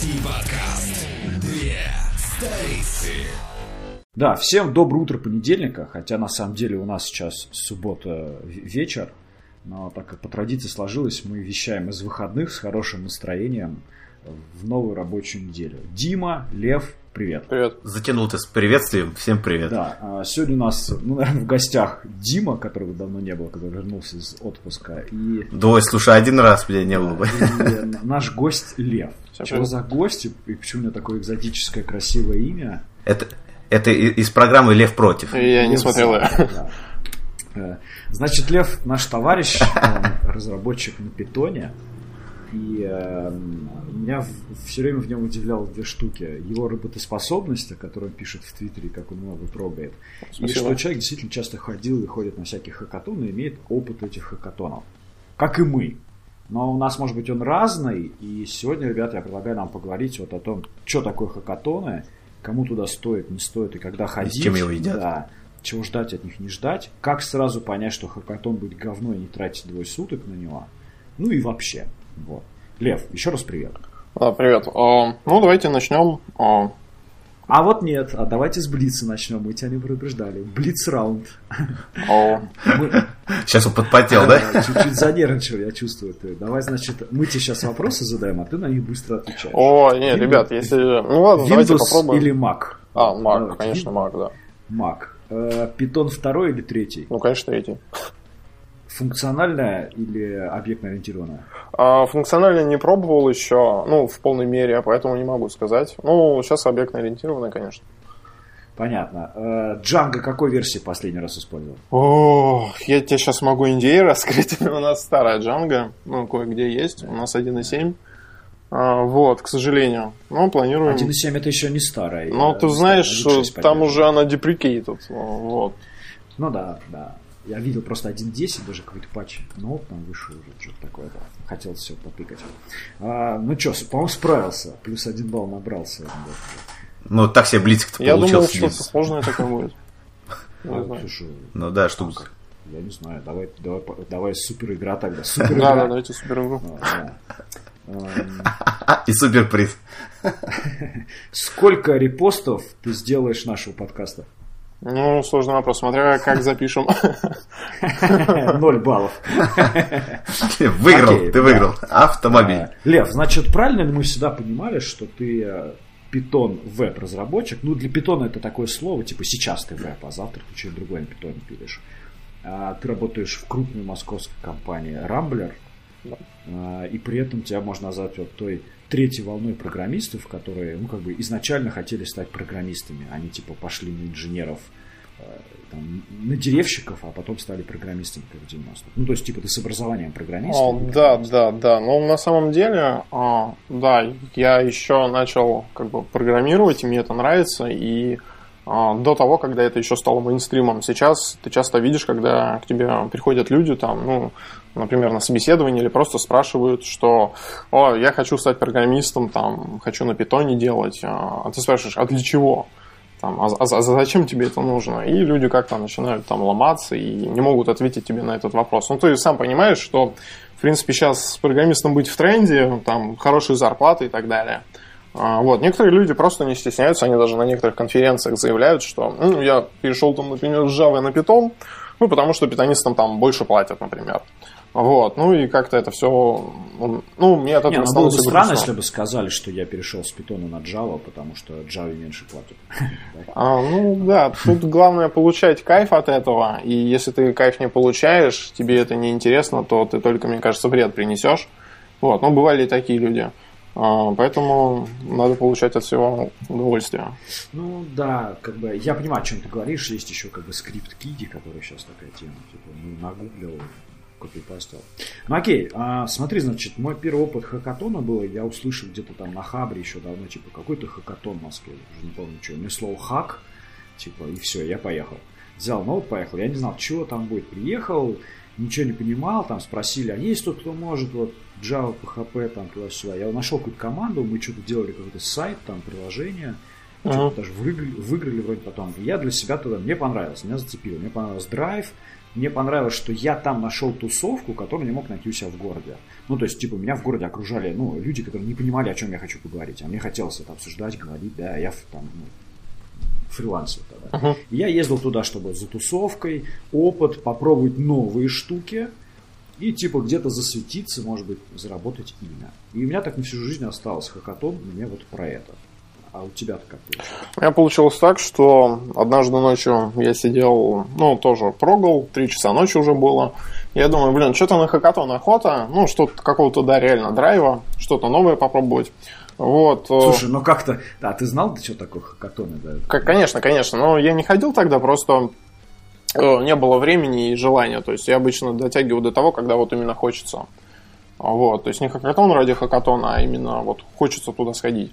IT-подкаст. Две столицы. Да, всем доброе утро понедельника, хотя на самом деле у нас сейчас суббота вечер, но так как по традиции сложилось, мы вещаем из выходных с хорошим настроением в новую рабочую неделю. Дима, Лев, привет. Привет. Затянул ты с приветствием. Всем привет. Да, а сегодня у нас, ну, наверное, в гостях Дима, которого давно не было, когда вернулся из отпуска, и... Да, слушай, один раз меня не было бы. и наш гость Лев. Всем Что привет. за гость и почему у него такое экзотическое красивое имя? Это, это из программы «Лев против». Я не Лев смотрел ее. Да. Э, Значит, Лев наш товарищ, разработчик на питоне. И э, меня все время в нем удивляло две штуки. Его работоспособность, о которой он пишет в Твиттере, как он много трогает. И Спасибо. что человек действительно часто ходил и ходит на всякие хакатоны и имеет опыт этих хакатонов. Как и мы. Но у нас, может быть, он разный. И сегодня, ребята, я предлагаю нам поговорить вот о том, что такое хакатоны, кому туда стоит, не стоит и когда ходить. чем его едят. Да, чего ждать от них, не ждать. Как сразу понять, что хакатон будет говно и не тратить двое суток на него. Ну и вообще. Вот. Лев, еще раз привет. Да, привет. А, Ну, давайте начнем. А, А вот нет, а давайте с Блица начнем, мы тебя не предупреждали. Блиц раунд. а, Мы- Сейчас он подпотел, да? Чуть-чуть занервничал, я чувствую. Ты. Давай, значит, мы тебе сейчас вопросы задаем, а ты на них быстро отвечаешь. О, не, Windows- ребят, если... Ну ладно, давайте Windows попробуем. или Mac? А, Mac, Давайте. конечно, Mac, да. Mac. Э, Python второй или третий? Ну, конечно, третий. Функциональная или объектно-ориентированная? А, функционально не пробовал еще, ну, в полной мере, поэтому не могу сказать. Ну, сейчас объектно-ориентированный, конечно. Понятно. Э, Django какой версии последний раз использовал? О, я тебе сейчас могу NDA раскрыть. У нас старая Django, ну, кое-где есть. У нас 1.7. А, вот, к сожалению. Но планируем... 1.7 это еще не старая. Ну, Я ты знаешь, там уже она deprecated. Вот. Ну да, да. Я видел просто 1.10, даже какой-то патч. Ну, там вышел уже что-то такое, да. Хотел все потыкать. А, ну что, по-моему, справился. Плюс один балл набрал сегодня. да. Ну, так себе близко-то Я думал, получился. что-то Денис. сложное такое будет. Не А, знаю. слушай, Ну да, штука. я не знаю, давай, давай, давай супер игра тогда. Супер Да, игра. да, давайте супер игру. Эм, И суперприз. Сколько репостов ты сделаешь нашего подкаста? Ну, сложный вопрос, смотря как запишем. Ноль баллов. Выиграл, Окей, ты да. выиграл. Автомобиль. А, Лев, значит, правильно ли мы всегда понимали, что ты э, Python веб-разработчик? Ну, для Python это такое слово, типа сейчас ты веб, а завтра ты что-то другое на Python пилишь. А, Ты работаешь в крупной московской компании Rambler, а, и при этом тебя можно назвать вот той третьей волной программистов, которые, ну, как бы изначально хотели стать программистами. Они, типа, пошли на инженеров, э, там, на деревщиков, а потом стали программистами, как в 90-х. Ну, то есть, типа, ты с образованием программиста. О, да, программист. да, да. Но на самом деле, а, да, я еще начал как бы программировать, и мне это нравится, и а, до того, когда это еще стало мейнстримом. Сейчас ты часто видишь, когда к тебе приходят люди, там, ну, например, на собеседование или просто спрашивают, что «О, я хочу стать программистом, там, хочу на питоне делать». А а ты спрашиваешь, а для чего? Там, а, а- а зачем тебе это нужно? И люди как-то начинают там ломаться и не могут ответить тебе на этот вопрос. Ну, ты сам понимаешь, что, в принципе, сейчас программистом быть в тренде, там, хорошие зарплаты и так далее. А, Вот. Некоторые люди просто не стесняются, они даже на некоторых конференциях заявляют, что ну, я перешел там, например, с Java на Python, ну, потому что питонистам там больше платят, например. Вот, ну и как-то это все, ну, мне от этого Не, ну было бы странно, грустно. если бы сказали, что я перешел с питона на Java, потому что Java меньше платят. А, ну да, тут главное получать кайф от этого, и если ты кайф не получаешь, тебе это не интересно, то ты только, мне кажется, вред принесешь. Вот, ну бывали и такие люди. А, поэтому надо получать от всего удовольствие. Ну да, как бы я понимаю, о чем ты говоришь. Есть еще как бы скрипт Киди, который сейчас такая тема. Типа, ну, нагуглил, копипастил. Ну окей, а, смотри, значит, мой первый опыт хакатона был, я услышал где-то там на Хабре еще давно, типа, какой-то хакатон в Москве, уже не помню, что. Мне слово хак, типа, и все, я поехал. Взял ноут, поехал. Я не знал, чего там будет. Приехал, ничего не понимал, там спросили, а есть тут кто может, вот Java, PHP, там туда-сюда. Я нашел какую-то команду, мы что-то делали какой-то сайт, там приложение, Ага. даже выиграли, выиграли вроде потом. И я для себя туда, мне понравилось, меня зацепило. Мне понравился драйв, мне понравилось, что я там нашел тусовку, которую не мог найти у себя в городе. Ну, то есть, типа, меня в городе окружали, ну, люди, которые не понимали, о чем я хочу поговорить. А мне хотелось это обсуждать, говорить, да, я там, ну, фрилансер тогда. И я ездил туда, чтобы за тусовкой, опыт, попробовать новые штуки и, типа, где-то засветиться, может быть, заработать имя. И у меня так на всю жизнь осталось хакатон, мне вот про это. А у тебя-то как получилось? У меня получилось так, что однажды ночью я сидел, ну, тоже прогал, три часа ночи уже было. Я думаю, блин, что-то на хакатон охота, ну, что-то какого-то, да, реально драйва, что-то новое попробовать. Вот. э, Слушай, ну как-то... Да, ты знал, ты что такое хакатоны? Да? Как- Конечно, конечно, но я не ходил тогда, просто э, не было времени и желания. То есть я обычно дотягиваю до того, когда вот именно хочется. Вот, то есть не хакатон ради хакатона, а именно вот хочется туда сходить.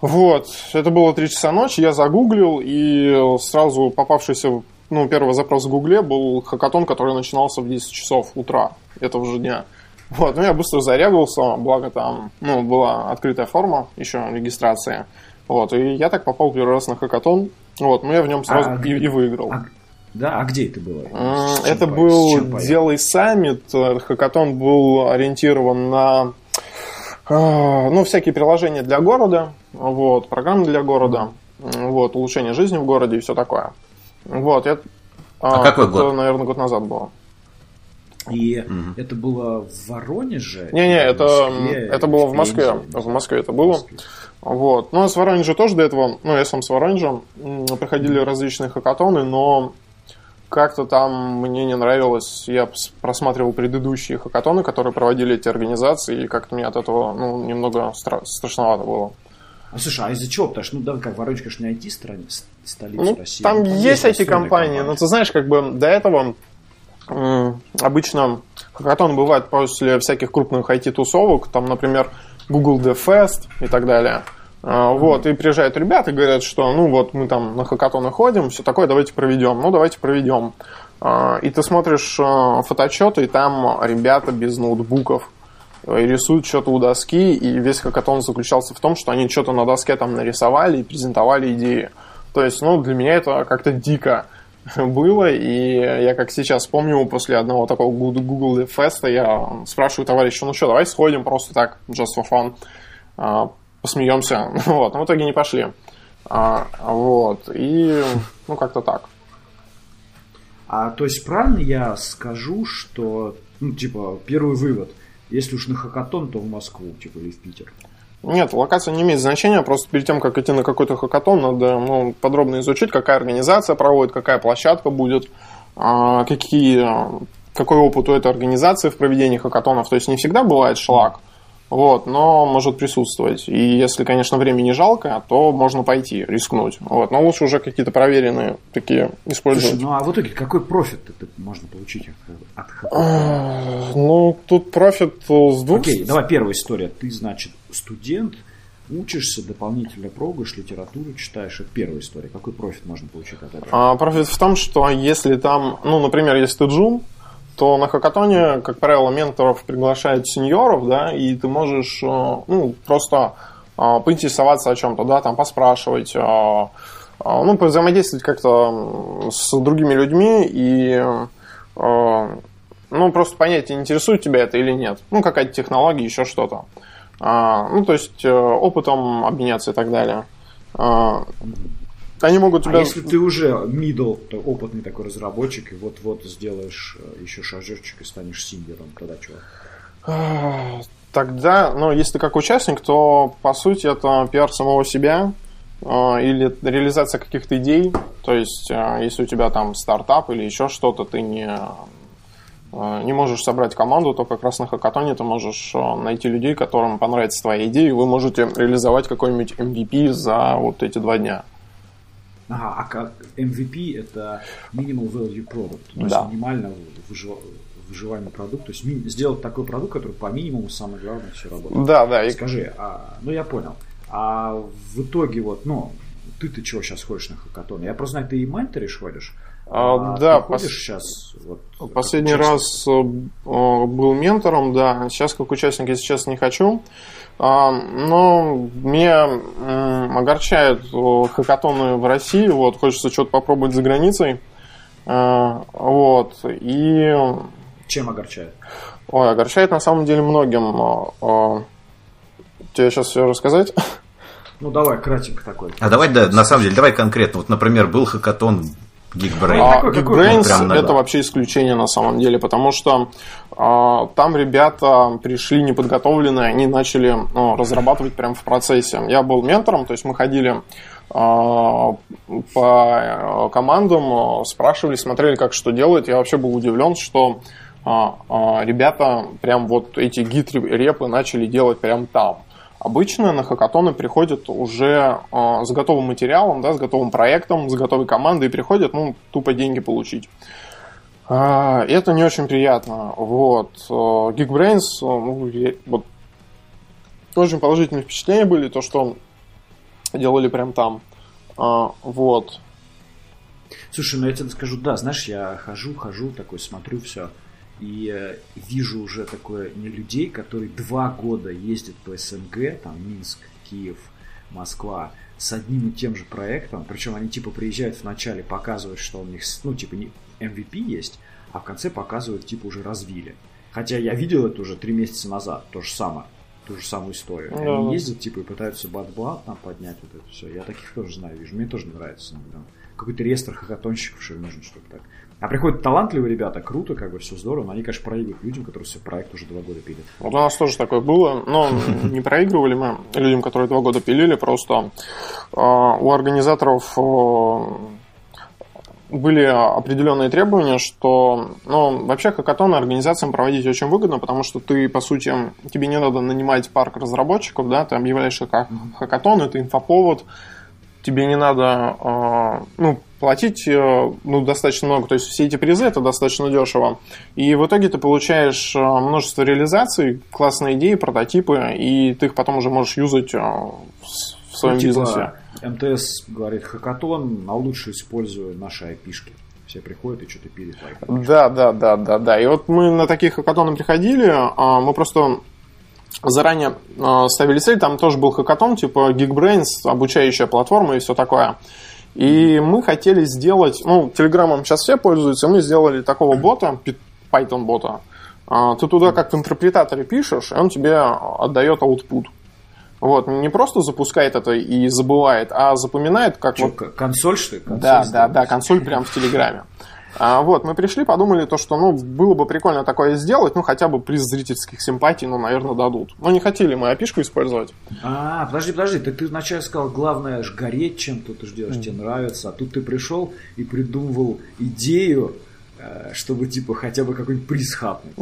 Вот, это было 3 часа ночи, я загуглил, и сразу попавшийся, ну, первый запрос в гугле был хакатон, который начинался в 10 часов утра этого же дня. Вот, ну, я быстро зарегался, благо там, ну, была открытая форма еще регистрации. Вот, и я так попал первый раз на хакатон. Вот, ну, я в нем сразу А, и, и выиграл. А- да, а где это было? Чем Это с был чем? Делай саммит. Хакатон был ориентирован на э, ну, всякие приложения для города, вот, программы для города, вот, улучшение жизни в городе и все такое. Вот, это, А какой это, год? наверное, год назад было. И Мгм. это было в Воронеже? Не-не, или в это, Москве, это было в Москве. В Москве это было. Москве. Вот. Ну, а с Воронежа тоже до этого, ну, я сам с Воронежа, м, проходили различные хакатоны, но как-то там мне не нравилось. Я просматривал предыдущие хакатоны, которые проводили эти организации, и как-то мне от этого, ну, немного стра- страшновато было. А слушай, а из-за чего? Потому что, ну, да, как Воронеж, конечно, не IT-столица Ну, России. там но есть эти построенные компании, но ты знаешь, как бы до этого обычно хакатон бывает после всяких крупных IT-тусовок, там, например, Google Dev Fest и так далее. А, Вот, и приезжают ребята и говорят, что ну вот мы там на хакатоны ходим, все такое, давайте проведем. Ну, давайте проведем. А, И ты смотришь а, фотоотчеты, и там ребята без ноутбуков э, рисуют что-то у доски, и весь хакатон заключался в том, что они что-то на доске там нарисовали и презентовали идеи. То есть, ну, для меня это как-то дико было, и я как сейчас помню, после одного такого Google Fest я спрашиваю товарища, ну что, давай сходим просто так, just for fun, а, посмеемся. Вот, но в итоге не пошли. А, Вот, и, ну, как-то так. А то есть правильно я скажу, что, ну, типа, первый вывод, если уж на хакатон, то в Москву, типа, или в Питер. Нет, локация не имеет значения, просто перед тем, как идти на какой-то хакатон, надо ну, подробно изучить, какая организация проводит, какая площадка будет, а, какие, какой опыт у этой организации в проведении хакатонов. То есть не всегда бывает шлак, вот, но может присутствовать. И если, конечно, времени жалко, то можно пойти, рискнуть. Вот, но лучше уже какие-то проверенные такие использовать. Слушай, ну а в итоге какой профит можно получить от- хакатона? А, Ну, тут профит э, с двух Окей, давай первая история. Ты, значит, студент, учишься, дополнительно прогаешь, литературу читаешь. Это первая история. Какой профит можно получить от этого? А, профит в том, что если там, ну, например, если ты джун, то на хакатоне, как правило, менторов приглашают сеньоров, да, и ты можешь, э, ну, просто э, поинтересоваться о чем-то, да, там поспрашивать, э, э, ну, взаимодействовать как-то с другими людьми и, э, ну, просто понять, интересует тебя это или нет. Ну, какая-то технология, еще что-то. А, ну, то есть э, опытом обменяться и так далее. А, они могут А тебя... если ты уже middle, то опытный такой разработчик, и вот-вот сделаешь э, еще шажочек и станешь синьором, тогда чего? А, Тогда, ну, если ты как участник, то, по сути, это пиар самого себя а, или реализация каких-то идей. То есть, а, если у тебя там стартап или еще что-то, ты не, а, не можешь собрать команду, то как раз на хакатоне ты можешь а, найти людей, которым понравится твоя идея, и вы можете реализовать какой-нибудь MVP за вот эти два дня. Ага, а как MVP это minimal value product, то есть Да. минимально выжив- выживаемый продукт, то есть сделать такой продукт, который по минимуму самое главное все работает. Да, да, и Скажи, а, ну я понял. А в итоге вот, ну, ты-то чего сейчас ходишь на хакатон? Я просто знаю, ты и менторишь ходишь. А, да, ты пос- сейчас? Вот, как Последний раз э, э, был ментором, да. Сейчас как участник, если честно, не хочу. А, Но меня м, огорчают э, хакатоны в России. Вот, хочется что-то попробовать за границей. А, Вот. И Чем огорчает? Ой, огорчает на самом деле многим. а, а, Тебе сейчас все рассказать? Ну, давай, кратенько такой. А давай, да, на самом деле, давай конкретно. Вот, например, был хакатон Geekbrain. А? Geekbrains прям надо. это вообще исключение на самом деле, потому что а, там ребята пришли неподготовленные, они начали ну, разрабатывать прямо в процессе. Я был ментором, то есть мы ходили а, по э, командам, спрашивали, смотрели, как что делают. Я вообще был удивлен, что а, а, ребята прям вот эти гид-репы начали делать прям там. Обычно на хакатоны приходят уже э, с готовым материалом, да, с готовым проектом, с готовой командой и приходят, ну, тупо деньги получить. А, и это не очень приятно. Вот. Э, Geekbrains, э, ну, я- вот, очень положительные впечатления были, то, что делали прям там. А, вот. Слушай, ну я тебе скажу, да, знаешь, я хожу, хожу, такой смотрю все, и э, вижу уже такое не людей, которые два года ездят по СНГ, там Минск, Киев, Москва, с одним и тем же проектом, причем они типа приезжают в начале, показывают, что у них, ну, типа, не MVP есть, а в конце показывают, типа, уже развили. Хотя я видел это уже три месяца назад, то же самое, ту же самую историю. Да. Они ездят, типа, и пытаются бат-бат там поднять вот это все. Я таких тоже знаю, вижу. Мне тоже не нравится. иногда. Какой-то реестр хакатонщиков, что ли, нужен, чтобы так. А приходят талантливые ребята, круто, как бы все здорово, но они, конечно, проигрывают людям, которые все проект уже два года пилят. Вот у нас тоже такое было, но не проигрывали мы людям, которые два года пилили, просто э, у организаторов были определенные требования, что, ну, вообще хакатоны организациям проводить очень выгодно, потому что ты, по сути, тебе не надо нанимать парк разработчиков, да, ты объявляешь как хакатон, это инфоповод, тебе не надо, э, ну, платить, э, ну, достаточно много, то есть все эти призы это достаточно дешево. И в итоге ты получаешь э, множество реализаций, классные идеи, прототипы, и ты их потом уже можешь юзать э, в своем Ну, типа, бизнесе. МТС говорит, хакатон, а лучше используя наши айпишки. Все приходят и что-то пилят. Да, да, да, да, да. И вот мы на таких хакатоны приходили, мы просто заранее а, ставили цель, там тоже был хакатон, типа Geekbrains, обучающая платформа и все такое. И мы хотели сделать, ну, Телеграмом сейчас все пользуются, мы сделали такого бота, пи- Python бота. А, Ты туда как в интерпретаторе пишешь, и он тебе отдает output. Вот, не просто запускает это и забывает, а запоминает, как Чё, вот консоль, что ли? Консоль да, да, да, консоль прям в Телеграме. А, вот, мы пришли, подумали то, что, ну, было бы прикольно такое сделать, ну, хотя бы приз зрительских симпатий, ну, наверное, дадут. Но не хотели мы опишку использовать. А, подожди, подожди, так ты вначале сказал, главное ж гореть чем-то, ты ждешь, тебе нравится, а тут ты пришел и придумывал идею, э, чтобы типа хотя бы какой-нибудь приз хапнуть.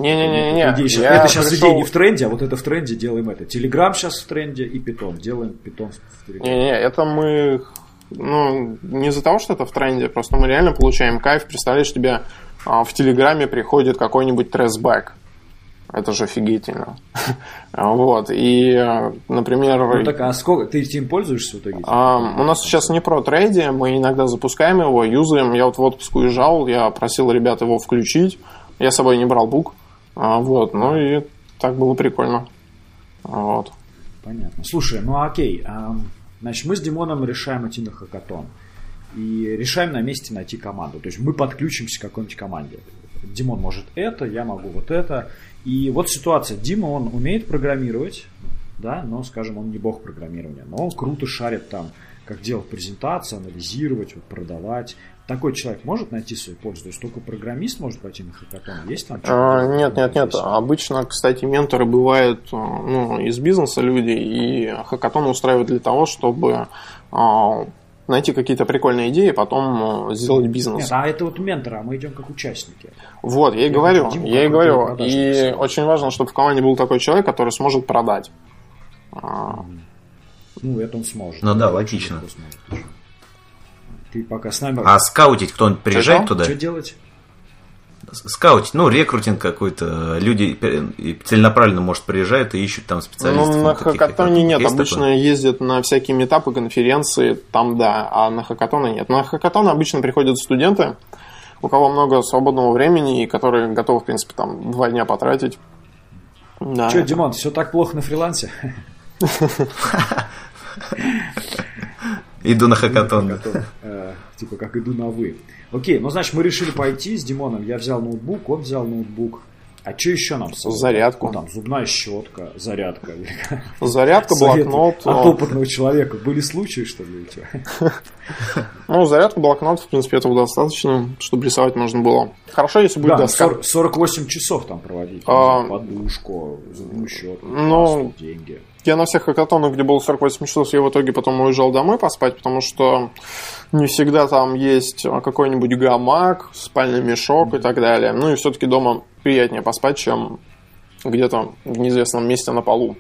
Я это сейчас пришел- идея не в тренде, а вот это в тренде делаем это. Телеграм сейчас в тренде и питон. Делаем питон в Телеграме. Не-не, это мы, ну, не из-за того, что это в тренде, просто мы реально получаем кайф. Представляешь, тебе а, в Телеграме приходит какой-нибудь тресбэк. Это же офигительно. Вот, и, например... Ну так, а сколько ты этим пользуешься в итоге? А, у нас сейчас не про трейде, мы иногда запускаем его, юзаем. Я вот в отпуск уезжал, я просил ребят его включить. Я с собой не брал бук. А, вот, ну и так было прикольно. Вот. Понятно. Слушай, ну окей. Значит, мы с Димоном решаем идти на хакатон. И решаем на месте найти команду. То есть мы подключимся к какой-нибудь команде. Димон может это, я могу вот это. И вот ситуация. Дима, он умеет программировать, да, но, скажем, он не бог программирования. Но он круто шарит там, как делать презентации, анализировать, вот, продавать. Такой человек может найти свою пользу? То есть только программист может пойти на хакатон? Есть там А, нет, нет, нет. Обычно, кстати, менторы бывают э, ну, из бизнеса люди, и хакатон устраивают для того, чтобы а, найти какие-то прикольные идеи, потом э, сделать бизнес. Нет, а это вот менторы, а мы идем как участники. Вот, я и говорю, я и говорю. И очень важно, чтобы в команде был такой человек, который сможет продать. А, Ну, это он сможет. Ну да, логично. сможет. Ты пока с нами... А скаутить кто-нибудь приезжает туда? Что делать? Скаутить, ну, рекрутинг какой-то. Люди целенаправленно, может, приезжают и ищут там специалистов. Ну, на таких хакатоне нет. Есть Обычно такое? ездят на всякие метапы, конференции, там да, а на хакатоны нет. На хакатоны обычно приходят студенты, у кого много свободного времени и которые готовы, в принципе, там два дня потратить. Да. Че, Димон, все так плохо на фрилансе? Иду на хакатон. Э, Типа, как иду на вы. Окей, ну, значит, мы решили пойти с Димоном. Я взял ноутбук, он взял ноутбук. А что еще нам? с собой? Зарядку. Ну, там, зубная щетка, зарядка. Зарядка, блокнот. От э, опытного человека. Были случаи, что ли, у тебя? Ну, зарядка, блокнот, в принципе, этого достаточно, чтобы рисовать можно было. Хорошо, если будет Да, доска. 40 48 часов там проводить. А, Подушку, зубную щетку, ну, деньги. Я на всех хакатонах, где было 48 часов, я в итоге потом уезжал домой поспать, потому что не всегда там есть какой-нибудь гамак, спальный мешок и так далее. Ну и все-таки дома приятнее поспать, чем где-то в неизвестном месте на полу.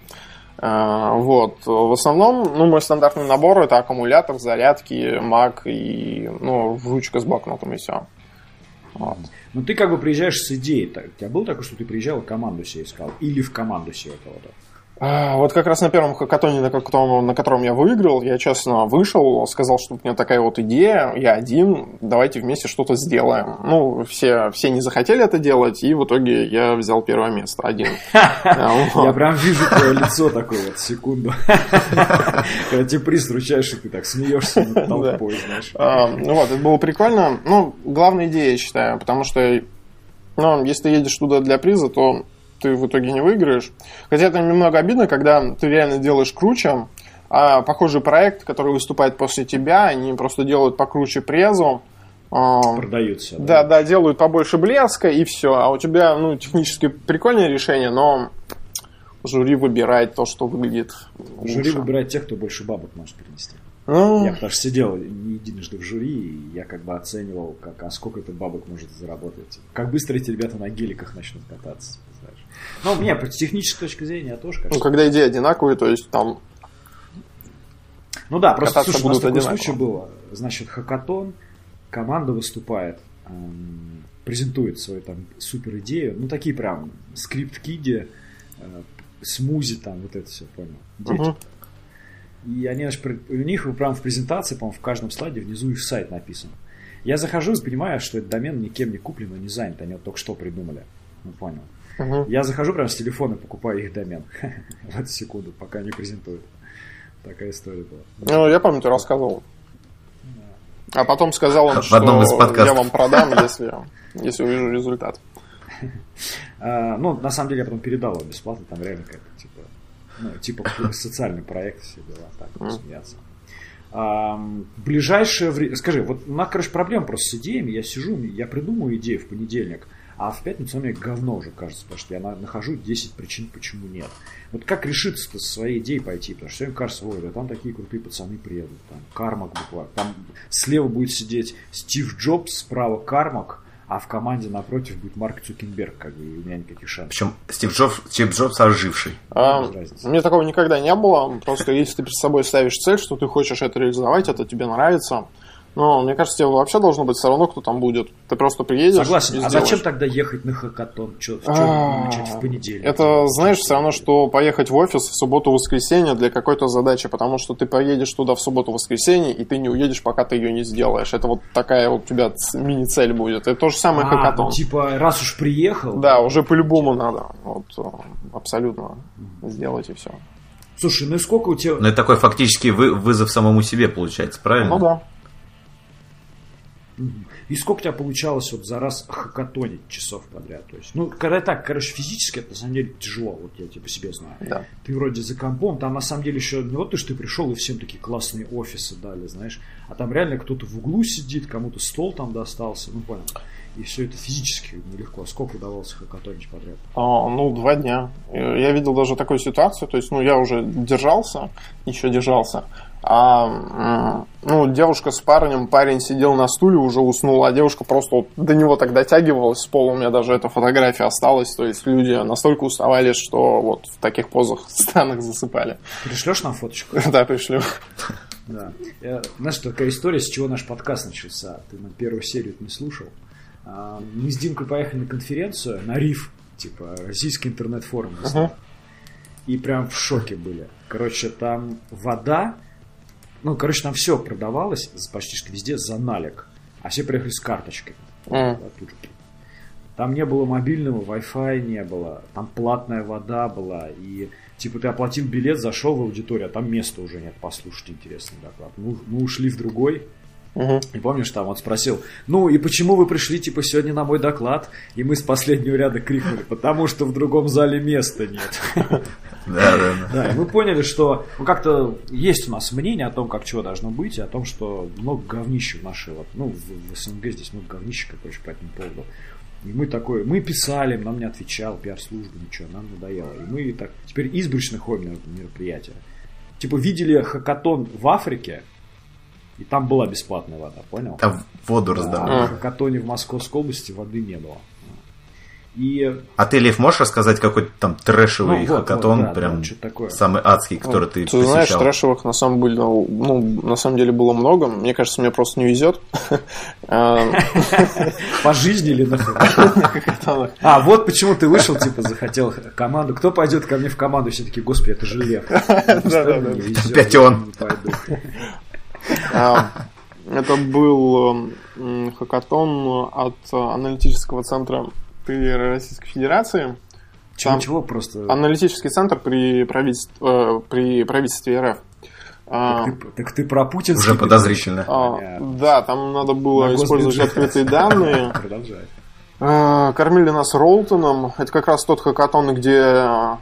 А, Вот. В основном, ну, мой стандартный набор это аккумулятор, зарядки, мак и, ну, ручка с блокнотом и все. Вот. Ну, ты как бы приезжаешь с идеей. У тебя было такое, что ты приезжал и команду себе искал? Или в команду себе кого-то? А, Вот как раз на первом хакатоне, на котором, на котором я выиграл, я честно вышел, сказал, что у меня такая вот идея, я один, давайте вместе что-то сделаем. Ну, все, все не захотели это делать, и в итоге я взял первое место один. Я прям вижу твое лицо такое вот, секунду. Когда тебе приз вручаешь, и ты так смеешься над толпой, знаешь. А, ну Вот, это было прикольно. Ну, главная идея, я считаю, потому что, ну, если ты едешь туда для приза, то ты в итоге не выиграешь. Хотя это немного обидно, когда ты реально делаешь круче, а похожий проект, который выступает после тебя, они просто делают покруче презу, а, Продаются. да, да, делают побольше блеска и все. А у тебя, ну, технически прикольное решение, но жюри выбирает то, что выглядит Жюри лучше. выбирает тех, кто больше бабок может принести. Ну, Я потому что сидел не единожды в жюри, и я как бы оценивал, как, а сколько это бабок может заработать. Как быстро эти ребята на геликах начнут кататься. Ну, не, с технической точки зрения тоже, ну, конечно. когда идеи одинаковые, то есть там Ну да, просто, слушай, у нас такой одинаково. случай был. Значит, хакатон, команда выступает, эм, презентует свою там супер идею. Ну, такие прям скрипт-киди, э, смузи там, вот это все, понял. Дети. Мгм. И они, у них прям в презентации, по-моему, в каждом слайде внизу их сайт написан. Я захожу и понимаю, что этот домен никем не куплен, но не занят. Они вот только что придумали. Ну, понял. Мгм. Я захожу прям с телефона и покупаю их домен. В эту секунду, пока не презентуют. Такая история была. Ну, я помню, ты рассказывал. А потом сказал он, В одном из что я вам продам, если, если увижу результат. А, ну, на самом деле, я потом передал его бесплатно, там реально как-то, типа, ну, типа социальный проект, все дела, так, смеяться. В ближайшее время... Скажи, вот у нас, короче, проблема просто с идеями. Я сижу, я придумаю идею в понедельник, а в пятницу мне говно уже кажется, потому что я на- нахожу 10 причин, почему нет. Вот как решиться-то со своей идеей пойти? Потому что всем кажется, ой, да там такие крутые пацаны приедут, там Кармак буквально. Там слева будет сидеть Стив Джобс, справа Кармак, а в команде напротив будет Марк Цукенберг, как бы, и у меня никаких шансов. Причем Стив Джобс, Стив Джобс оживший. А, у меня такого никогда не было. Просто если ты перед собой ставишь цель, что ты хочешь это реализовать, это тебе нравится. Но мне кажется, тебе вообще должно быть все равно, кто там будет. Ты просто приедешь Согласен. и А зачем тогда ехать на хакатон? Чё, в чем А, начать в понедельник? Это, знаешь, все равно, что поехать в офис в субботу-воскресенье для какой-то задачи, потому что ты поедешь туда в субботу-воскресенье, и ты не уедешь, пока ты ее не сделаешь. Это вот такая вот у тебя мини-цель будет. Это то же самое А, хакатон. ну, типа, раз уж приехал. Да, уже по-любому надо. Вот, э, абсолютно сделать и все. Слушай, ну и сколько у тебя... Но это такой фактически вы- вызов самому себе получается, правильно? Ну да. И сколько у тебя получалось вот за раз хакатонить часов подряд? То есть, ну, когда так, короче, физически это на самом деле тяжело, вот я тебе по себе знаю. Да. Ты вроде за компом, там на самом деле еще не вот то, что ты пришел и всем такие классные офисы дали, знаешь, а там реально кто-то в углу сидит, кому-то стол там достался, ну понял. И все это физически нелегко. Сколько удавалось хакатонить подряд? А, ну, два дня. Э, Я видел даже такую ситуацию, то есть, ну, я уже держался, еще держался, а, ну, девушка с парнем, парень сидел на стуле, уже уснул, а девушка просто вот до него так дотягивалась с пола, у меня даже эта фотография осталась, то есть, люди настолько уставали, что вот в таких позах странных засыпали. Пришлешь нам фоточку? Да, пришлю. Да. Знаешь, такая история, с чего наш подкаст начался. Ты на первую серию не слушал. А, Мы с Димкой поехали на конференцию, на РИФ, типа Российский интернет-форум. Ага. И прям в шоке были. Короче, там вода, ну, короче, там все продавалось почти что везде за налик. А все приехали с тут же. Там не было мобильного, Wi-Fi не было, там платная вода была, и типа ты оплатил билет, зашел в аудиторию, а там места уже нет послушать интересный доклад. Мы, мы ушли в другой, И помнишь, там он спросил, ну и почему вы пришли, типа, сегодня на мой доклад? И мы с последнего ряда крикнули, потому что в другом зале места нет. Да, да, да. Да, и мы поняли, что ну, как-то есть у нас мнение о том, как чего должно быть, и о том, что много говнища в нашей, вот, ну, в, в СНГ здесь много говнища, короче, по этому поводу. И мы такой, мы писали, нам не отвечал пиар-служба, ничего, нам надоело. И мы так теперь избрачно ходим на мероприятия. Типа видели хакатон в Африке, и там была бесплатная вода, понял? Там воду А раздавали. в хакатоне в Московской области воды не было. И А ты, Лев, можешь рассказать какой-то там трэшевый Ну, вот, хакатон, вот, да, прям да, такое. самый адский, который ты, Ты знаешь, посещал? трэшевых на самом деле, ну, на самом деле было много. Мне кажется, мне просто не везет. А, по жизни или на хакатонах. А, вот почему ты вышел, типа, захотел команду. Кто пойдет ко мне в команду? Все таки господи, это же Лев. Везет, Опять он. А, Это был хакатон от аналитического центра при Российской Федерации. Там- Чего-чего просто... Аналитический центр при правительстве, э, при правительстве РФ. А, Так ты- Так ты про Путин Уже подозрительно. а, да, там надо было На использовать открытые данные. Продолжай. А, Кормили нас Ролтоном. Это как раз тот хакатон, где а,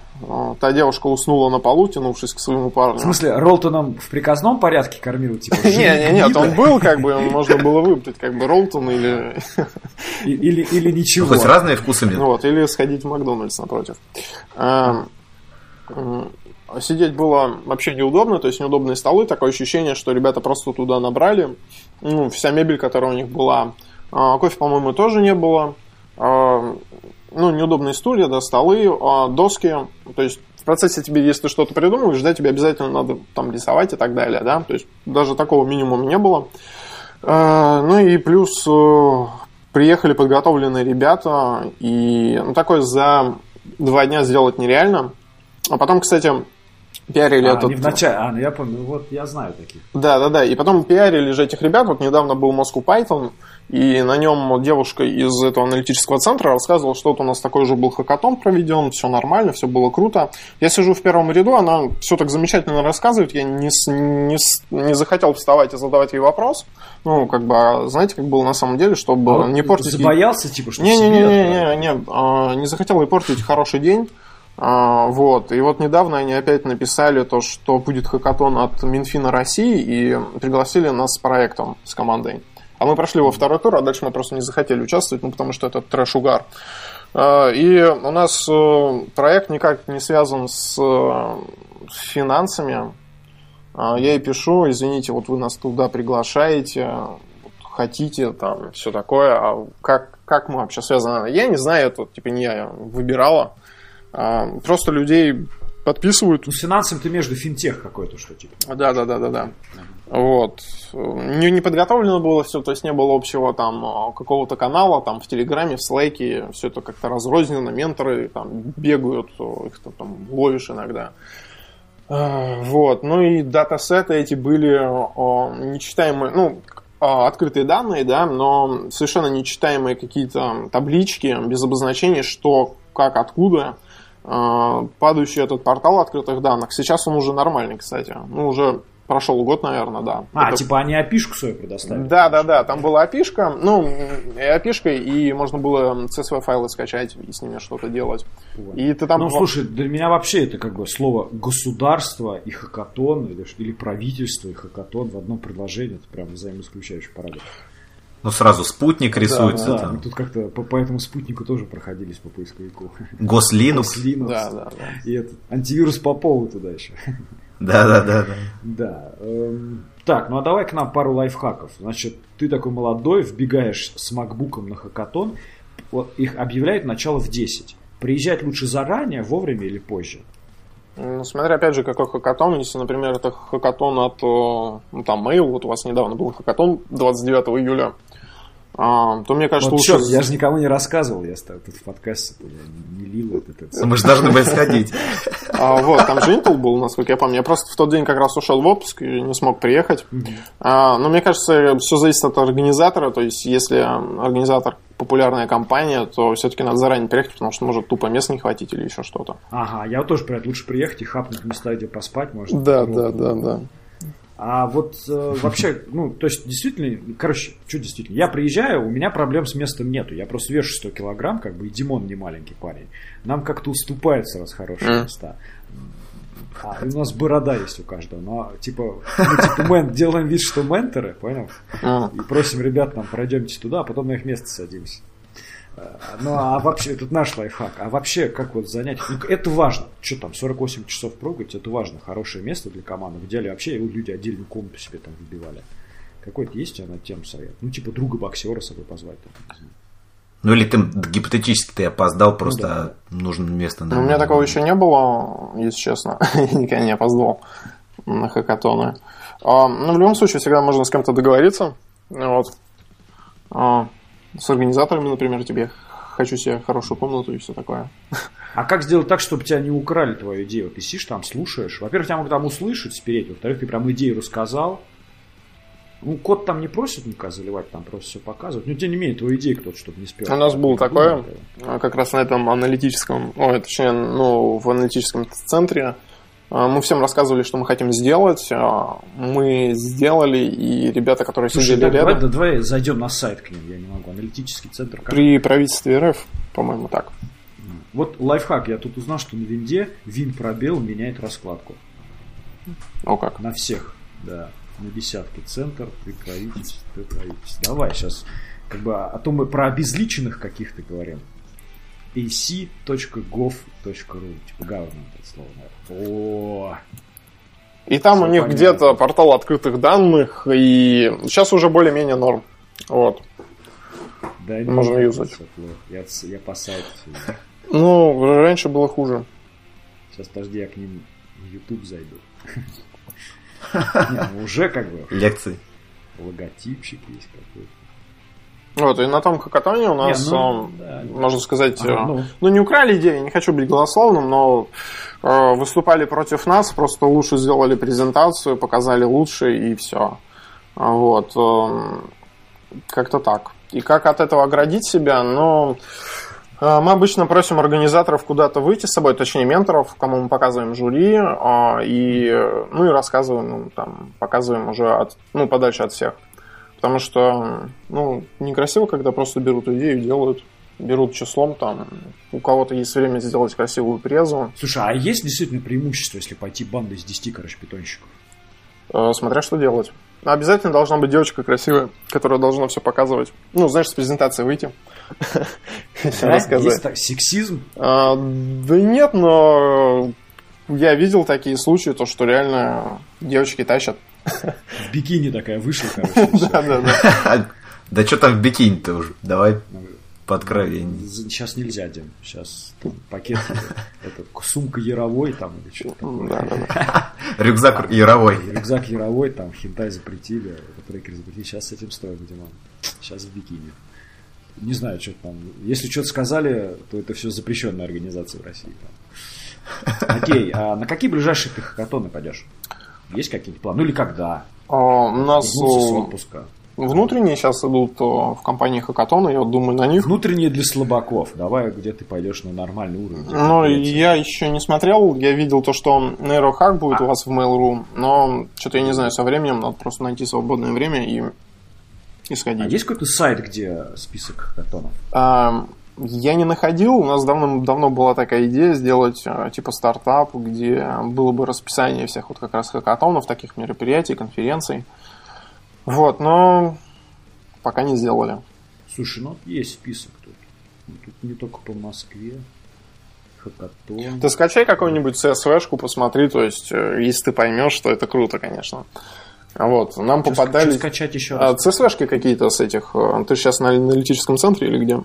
та девушка уснула на полу, тянувшись к своему парню. В смысле, Ролтоном в приказном порядке кормил, типа, Не, не, нет, он был, как бы, можно было выбрать, как бы, Ролтон или, Или, или ничего. Хоть разные вкусы мне. ну вот, или сходить в Макдональдс напротив. А, м, Сидеть было вообще неудобно, то есть неудобные столы, такое ощущение, что ребята просто туда набрали. Ну, вся мебель, которая у них была. А, Кофе, по-моему, тоже не было. А, Ну, неудобные стулья, да, столы, а, доски. То есть в процессе тебе, если ты что-то придумываешь, да, тебе обязательно надо там рисовать и так далее, да. То есть даже такого минимума не было. А, Ну и плюс э, приехали подготовленные ребята, и ну, такое за два дня сделать нереально. А потом, кстати, пиарили А, этот... не в начале. А, ну я. Ну Вот я знаю таких. Да, да, да. И потом пиарили же этих ребят. Вот недавно был Moscow Python, и на нем девушка из этого аналитического центра рассказывала, что вот у нас такой же был хакатон проведен, все нормально, все было круто. Я сижу в первом ряду, она все так замечательно рассказывает, я не, не, не захотел вставать и задавать ей вопрос. Ну, как бы, а знаете, как было на самом деле, чтобы А не портить... Забоялся, типа, что не-не-не, не, а, не захотел ей портить хороший день. А, Вот. И вот недавно они опять написали то, что будет хакатон от Минфина России и пригласили нас с проектом, с командой. А мы прошли во второй тур, а дальше мы просто не захотели участвовать, ну потому что это трэш-угар. А, И у нас э, проект никак не связан с э, финансами. А, Я ей пишу, извините, вот вы нас туда приглашаете, хотите, там, все такое, а как, как мы вообще связаны? Я не знаю, это типа не я выбирала. А, Просто людей подписывают. Ну, с финансами ты между финтех какой-то, что типа. Да, да, да, да, да. Вот. Не, не подготовлено было все, то есть не было общего там а, какого-то канала, там в Телеграме, в Слайке, все это как-то разрозненно, менторы там бегают, их там, там ловишь иногда. А, Вот. Ну и датасеты эти были нечитаемые, ну, а, открытые данные, да, но совершенно нечитаемые какие-то таблички без обозначения, что, как, откуда, падающий этот портал открытых данных. Сейчас он уже нормальный, кстати. Ну, уже прошел год, наверное, да. А, Это- типа они опишку свою предоставили? да, да, да, там была опишка, ну, и опишка, и можно было CSV-файлы скачать и с ними что-то делать. И ты там... Ну, слушай, для меня вообще это как бы слово государство и хакатон, или, или правительство и хакатон в одном предложении, это прям взаимоисключающий парадокс. Ну, сразу спутник рисуется, да, там, мы тут как-то по, по этому спутнику тоже проходились по поисковику. Гослинукс. Linux. Да, да, да. И этот антивирус Попова туда еще. Да-да-да. Да. эм, так, ну а давай к нам пару лайфхаков. Значит, ты такой молодой, вбегаешь с макбуком на хакатон, вот их объявляют начало в 10. Приезжать лучше заранее, вовремя или позже? Ну, смотря, опять же, какой хакатон. Если, например, это хакатон от, э, ну, там, Mail, вот у вас недавно был хакатон 29 июля, а, то мне кажется, Вот лучше... чёрт, я же никому не рассказывал, я тут в подкасте я не, лил вот это. Мы же должны были сходить. А, вот, там же Intel был, насколько я помню. Я просто в тот день как раз ушел в отпуск и не смог приехать. А, но мне кажется, все зависит от организатора. То есть, если организатор популярная компания, то все-таки надо заранее приехать, потому что может тупо мест не хватить или еще что-то. Ага, я вот тоже про это. Лучше приехать и хапнуть места, где поспать можно. Да, да, да, да. А вот э, вообще, ну, то есть, действительно, короче, что действительно, я приезжаю, у меня проблем с местом нету. Я просто вешу 100 килограмм, как бы, и Димон не маленький парень. Нам как-то уступают сразу хорошие места. А, у нас борода есть у каждого. Но, типа, мы, типа, мен, делаем вид, что менторы, понял? М. И просим ребят, нам пройдемте туда, а потом на их место садимся. А, Ну, а вообще, это наш лайфхак. А вообще, как вот занять? Ну, это важно. Что там, 48 часов прогать, это важно. Хорошее место для команды. В идеале вообще люди отдельную комнату себе там выбивали. Какой-то есть у тебя на тему совет? Ну, типа друга боксера с собой позвать. Там. Ну или ты гипотетически ты опоздал, просто Ну да. нужно место. Ну, у меня такого еще не было, если честно. Я никогда не опоздал на хакатоны. А, ну, в любом случае, всегда можно с кем-то договориться. Вот. А, с организаторами, например, тебе хочу себе хорошую комнату и все такое. А как сделать так, чтобы тебя не украли твою идею? Ты сидишь там, слушаешь. Во-первых, тебя могут там услышать, спереть. Во-вторых, ты прям идею рассказал. Ну, код там не просит никак заливать, там просто все показывать. Но тем не менее, твою идею кто-то, чтобы не спел. У нас было такое, а, как раз на этом аналитическом, ой, точнее, ну, в аналитическом центре. А, Мы всем рассказывали, что мы хотим сделать. а, Мы сделали, и ребята, которые Слушай, сидели да, давай, рядом, да, давай зайдем на сайт к ним, я не могу. Аналитический центр. как? при правительстве РФ, по-моему, так. Вот лайфхак, я тут узнал, что на винде вин пробел меняет раскладку. О как. На всех, да. На десятке центр, при правительстве, при правительстве. Давай сейчас, как бы, а то мы про обезличенных каких-то говорим. ac.gov.ru Типа government это слово, наверное. О, И там Всё у них понятно. где-то портал открытых данных, и сейчас уже более-менее норм. Вот. да не Можно юзать. Я, я по сайту. Ну, раньше было хуже. Сейчас, подожди, я к ним в YouTube зайду. Ну уже как бы Лекции. логотипчик есть какой-то. Вот, и на том хакатоне у нас, Не, ну, да. можно сказать, Ага, э, ну. ну не украли идеи, не хочу быть голословным, но э, выступали против нас, просто лучше сделали презентацию, показали лучше и все. Вот. эм, Как-то так. И как от этого оградить себя? Ну, э, мы обычно просим организаторов куда-то выйти с собой, точнее менторов, кому мы показываем жюри, а, и, э, ну и рассказываем, ну, там, показываем уже от, ну, подальше от всех. Потому что, ну, некрасиво, когда просто берут идею и делают, берут числом, там, у кого-то есть время сделать красивую презу, Слушай, а есть действительно преимущество, если пойти бандой из 10, короче, питонщиков? э, смотря что делать. Но обязательно должна быть девочка красивая, которая должна все показывать. Ну, знаешь, с презентацией выйти. Да? Есть так, сексизм? А, Да нет, но я видел такие случаи, то, что реально девочки тащат. В бикини такая вышла, короче. всё. Да, да, да. Да что там в бикини-то уже? Давай по откровению. Сейчас нельзя, Дим. Сейчас там пакет, это, сумка Яровой там или что-то такое. Да, да, да. Рюкзак яровой. Рюкзак Яровой, там хентай запретили, трекер запретили. Сейчас с этим стоим, Диман. Сейчас в бикини. Не знаю, что там. Если что-то сказали, то это все запрещенная организация в России. там. Окей, а на какие ближайшие ты хакатоны пойдешь? Есть какие-то планы? Ну или когда? А, У нас Вернуться с э, отпуска. внутренние сейчас идут э, в компании Хакатона, я вот думаю на них. Внутренние для слабаков. Давай, где ты пойдешь на нормальный уровень. конкуренция. я еще не смотрел, я видел то, что нейрохак будет у вас в Mail.ru, но что-то я не знаю, со временем надо просто найти свободное время и, и А сходить. есть какой-то сайт, где список хакатонов? А, Я не находил, у нас давно-давно была такая идея сделать э, типа стартап, где было бы расписание всех вот как раз хакатонов, таких мероприятий, конференций. Вот, но пока не сделали. Слушай, ну есть список тут. Ну, Тут не только по Москве. Хакатон. Ты скачай какую-нибудь CSV-шку, посмотри, то есть, э, если ты поймешь, что это круто, конечно. Вот, нам Чё- попадали... скачать еще А, раз? CSV-шки какие-то с этих... э, Ты сейчас на аналитическом центре или где?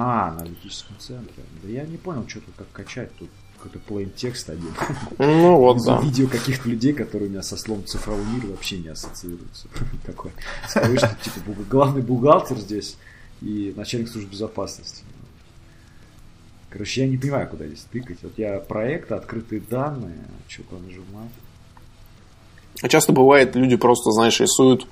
А, на аналитическом центре. Да я не понял, что тут как качать. Тут какой-то plain текст один. Ну вот, да. Видео каких-то людей, которые у меня со словом цифровой мир вообще не ассоциируются. Такой. Скажи, что типа главный бухгалтер здесь и начальник службы безопасности. Короче, я не понимаю, куда здесь тыкать. Вот я проекты, открытые данные, что-то нажимать. Часто бывает, люди просто, знаешь, рисуют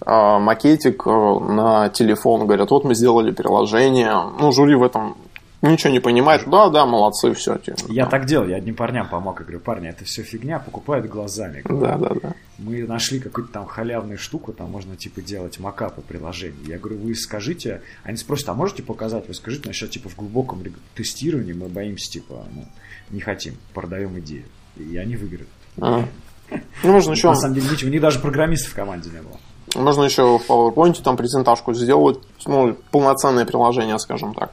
а, макетик э, на телефон, говорят, вот мы сделали приложение. Ну, жюри в этом ничего не понимает. Да, да, молодцы, все. Я так делал, я одним парням помог. Я говорю, парни, это все фигня, покупают глазами. Да, да, да. Мы нашли какую-то там халявную штуку, там можно типа делать макапы приложений. Я говорю, вы скажите, они спросят, а можете показать? Вы скажите, но сейчас типа в глубоком тестировании мы боимся, типа, ну, не хотим, продаем идею. И они выиграют. А. Ну, можно еще... На самом деле, у них даже программистов в команде не было. Можно еще в PowerPoint там презентажку сделать, ну, полноценное приложение, скажем так.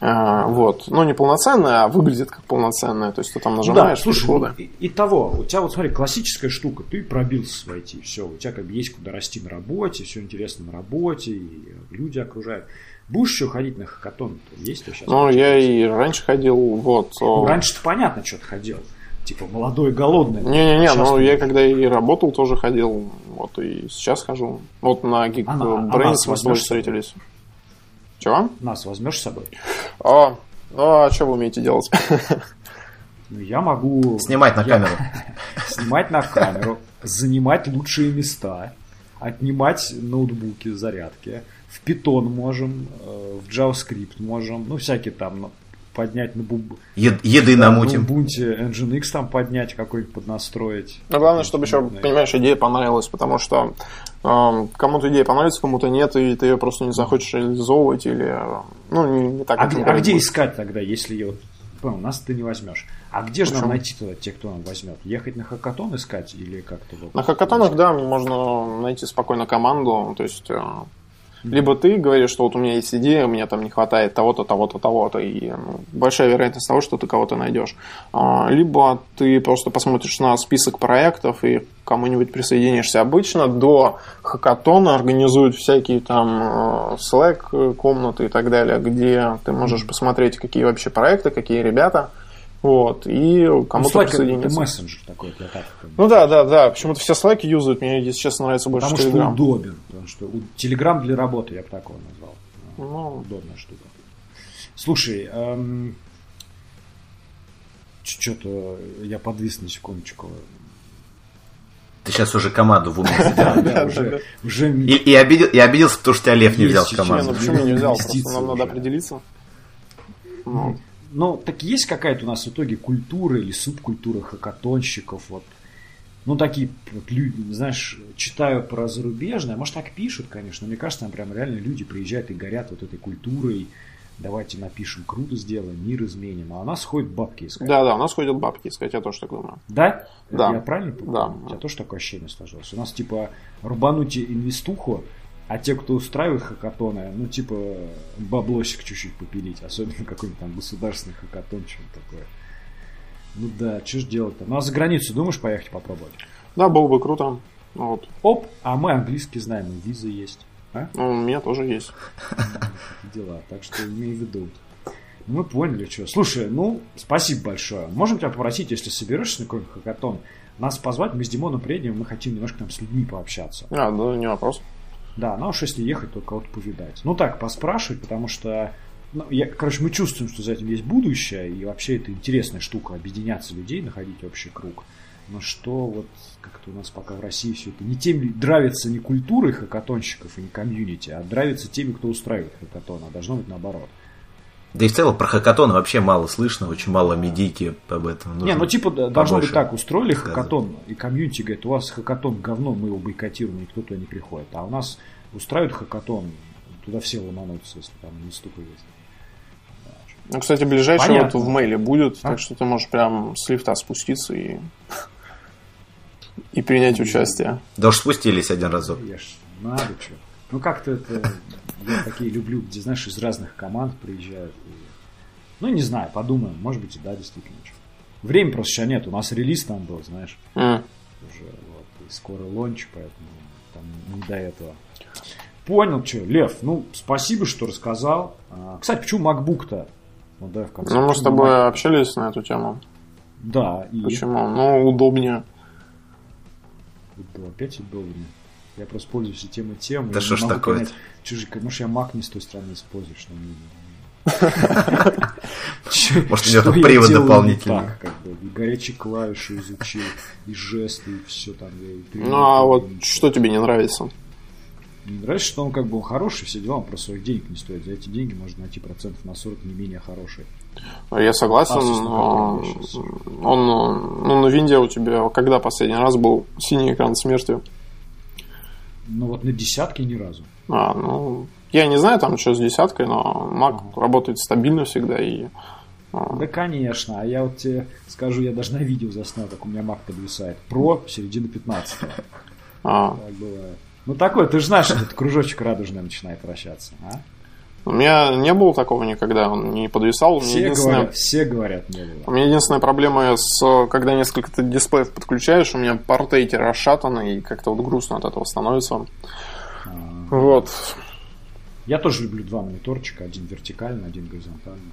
А, вот. Ну, не полноценное, а выглядит как полноценное. То есть ты там нажимаешь, да, слушай, и, и того, у тебя вот смотри, классическая штука, ты пробился в IT, все, у тебя как бы есть куда расти на работе, все интересно на работе, и люди окружают. Будешь еще ходить на хакатон? Есть сейчас? Ну, я и раньше ходил, вот. Ну, раньше-то понятно, что ты ходил. Типа молодой, голодный. Не-не-не, ну я когда и работал, тоже ходил. Вот и сейчас хожу. Вот на Geek а, Brains а мы с тобой встретились. Чего? Нас возьмешь с собой? А, ну а что вы умеете делать? Ну, я могу... Снимать на камеру. Снимать на камеру, занимать лучшие места, отнимать ноутбуки, зарядки. В Python можем, э, в JavaScript можем, ну, всякие там поднять на буб... Е- еды да, намутим. На Ubuntu Nginx там поднять какой-нибудь поднастроить. Но главное, чтобы еще, понимаешь, идея понравилась, потому что э, кому-то идея понравится, кому-то нет, и ты ее просто не захочешь реализовывать или, ну, не, не так. А, где, а где искать тогда, если ее, понял, нас ты не возьмешь? А где же нам найти тогда те, кто нам возьмет? Ехать на хакатон искать или как-то? На хакатонах, да, можно найти спокойно команду, то есть э, либо ты говоришь, что вот у меня есть идея, у меня там не хватает того-то, того-то, того-то, и ну, большая вероятность того, что ты кого-то найдешь. А, либо ты просто посмотришь на список проектов и кому-нибудь присоединишься. Обычно до хакатона организуют всякие там э, Slack комнаты и так далее, где ты можешь посмотреть, какие вообще проекты, какие ребята – вот, и кому-то ну, присоединиться. это мессенджер такой для так. Ну да, да, да. Почему-то все слайки юзают, мне, если честно, нравится больше Потому Telegram. что удобен. Потому что Telegram для работы я бы такого назвал. Ну, удобная штука. Слушай, эм... что-то я подвис на секундочку. Ты сейчас уже команду в уме И обиделся, потому что тебя Лев не взял в команду. Ну почему не взял? Просто нам надо определиться. Ну, так есть какая-то у нас в итоге культура или субкультура хакатонщиков, вот, ну, такие вот люди, знаешь, читаю про зарубежное, может, так пишут, конечно, но мне кажется, там прям реально люди приезжают и горят вот этой культурой, давайте напишем, круто сделаем, мир изменим, а у нас ходят бабки искать. Да, да, у нас ходят бабки искать, я тоже так думаю. Да? Да. Я правильно понимаю? Да. У тебя тоже такое ощущение сложилось? У нас, типа, рубануть инвестуху, а те, кто устраивает хакатоны, ну, типа, баблосик чуть-чуть попилить. Особенно какой-нибудь там государственный хакатон, что-нибудь такое. Ну да, что ж делать-то? Ну, а за границу думаешь поехать попробовать? Да, было бы круто. Вот. Оп, а мы английский знаем, и виза есть. А? Ну, у меня тоже есть. Дела, так что имей в виду. Мы поняли, что. Слушай, ну, спасибо большое. Можем тебя попросить, если соберешься на какой-нибудь хакатон, нас позвать, мы с Димоном приедем, мы хотим немножко там с людьми пообщаться. А, да, не вопрос. Да, ну уж если ехать, то кого-то повидать. Ну так, поспрашивать, потому что ну, я, короче, мы чувствуем, что за этим есть будущее, и вообще это интересная штука, объединяться людей, находить общий круг. Но что вот как-то у нас пока в России все это не тем нравится не культурой хакатонщиков и не комьюнити, а нравится теми, кто устраивает хакатон, а должно быть наоборот. Да и в целом про хакатон вообще мало слышно, очень мало медийки об этом. Нужно не, ну типа должно быть так, устроили хакатон, и комьюнити говорит, у вас хакатон говно, мы его бойкотируем, никто туда не приходит. А у нас устраивают хакатон, туда все ломанутся, если там не столько есть. Ну, кстати, ближайший Понятно. вот в мейле будет, а? так что ты можешь прям с лифта спуститься и и принять участие. Да уж спустились один разок. Надо что. Ну как-то это я такие люблю, где, знаешь, из разных команд приезжают. И... Ну, не знаю, подумаем. Может быть, и да, действительно. Время просто сейчас нет. У нас релиз там был, знаешь. Mm. Уже вот. И скоро лонч, поэтому там не до этого. Понял, что, Лев, ну, спасибо, что рассказал. А, кстати, почему MacBook-то? Ну, да, в конце. Ну, мы с тобой Mac... общались на эту тему. Да. И... Почему? Ну, удобнее. Опять удобнее. Я просто пользуюсь и тем, и тем. Да что ж такое Чужик, может, я Mac не с той стороны использую, что мне... Может, у него привод дополнительный. Так, как бы, и горячие клавиши изучил, и жесты, и все там. Ну, а вот что тебе не нравится? Мне нравится, что он как бы он хороший, все дела, он про своих денег не стоит. За эти деньги можно найти процентов на 40 не менее хорошие. Я согласен. А, он, ну, на винде у тебя когда последний раз был синий экран смерти? Ну вот на десятке ни разу. А, ну, я не знаю там что с десяткой, но Mac ага. работает стабильно всегда и а. да, конечно. А я вот тебе скажу, я даже на видео заснял, как у меня Mac подвисает. Про середина 15 а. Так бывает. Ну такой, ты же знаешь, этот кружочек радужный начинает вращаться, а? У меня не было такого никогда, он не подвисал. Все, единственное... говорят, все говорят, не было. У меня единственная проблема с, когда несколько дисплеев подключаешь, у меня порты эти расшатаны, и как-то вот грустно от этого становится. А, вот. Я тоже люблю два мониторчика, один вертикальный, один горизонтальный.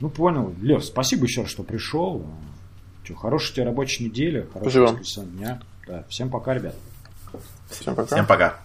Ну, понял. Лев, спасибо еще раз, что пришел. Че, хорошей тебе рабочей недели, хорошего дня. Да, всем пока, ребят. Всем пока. Всем пока.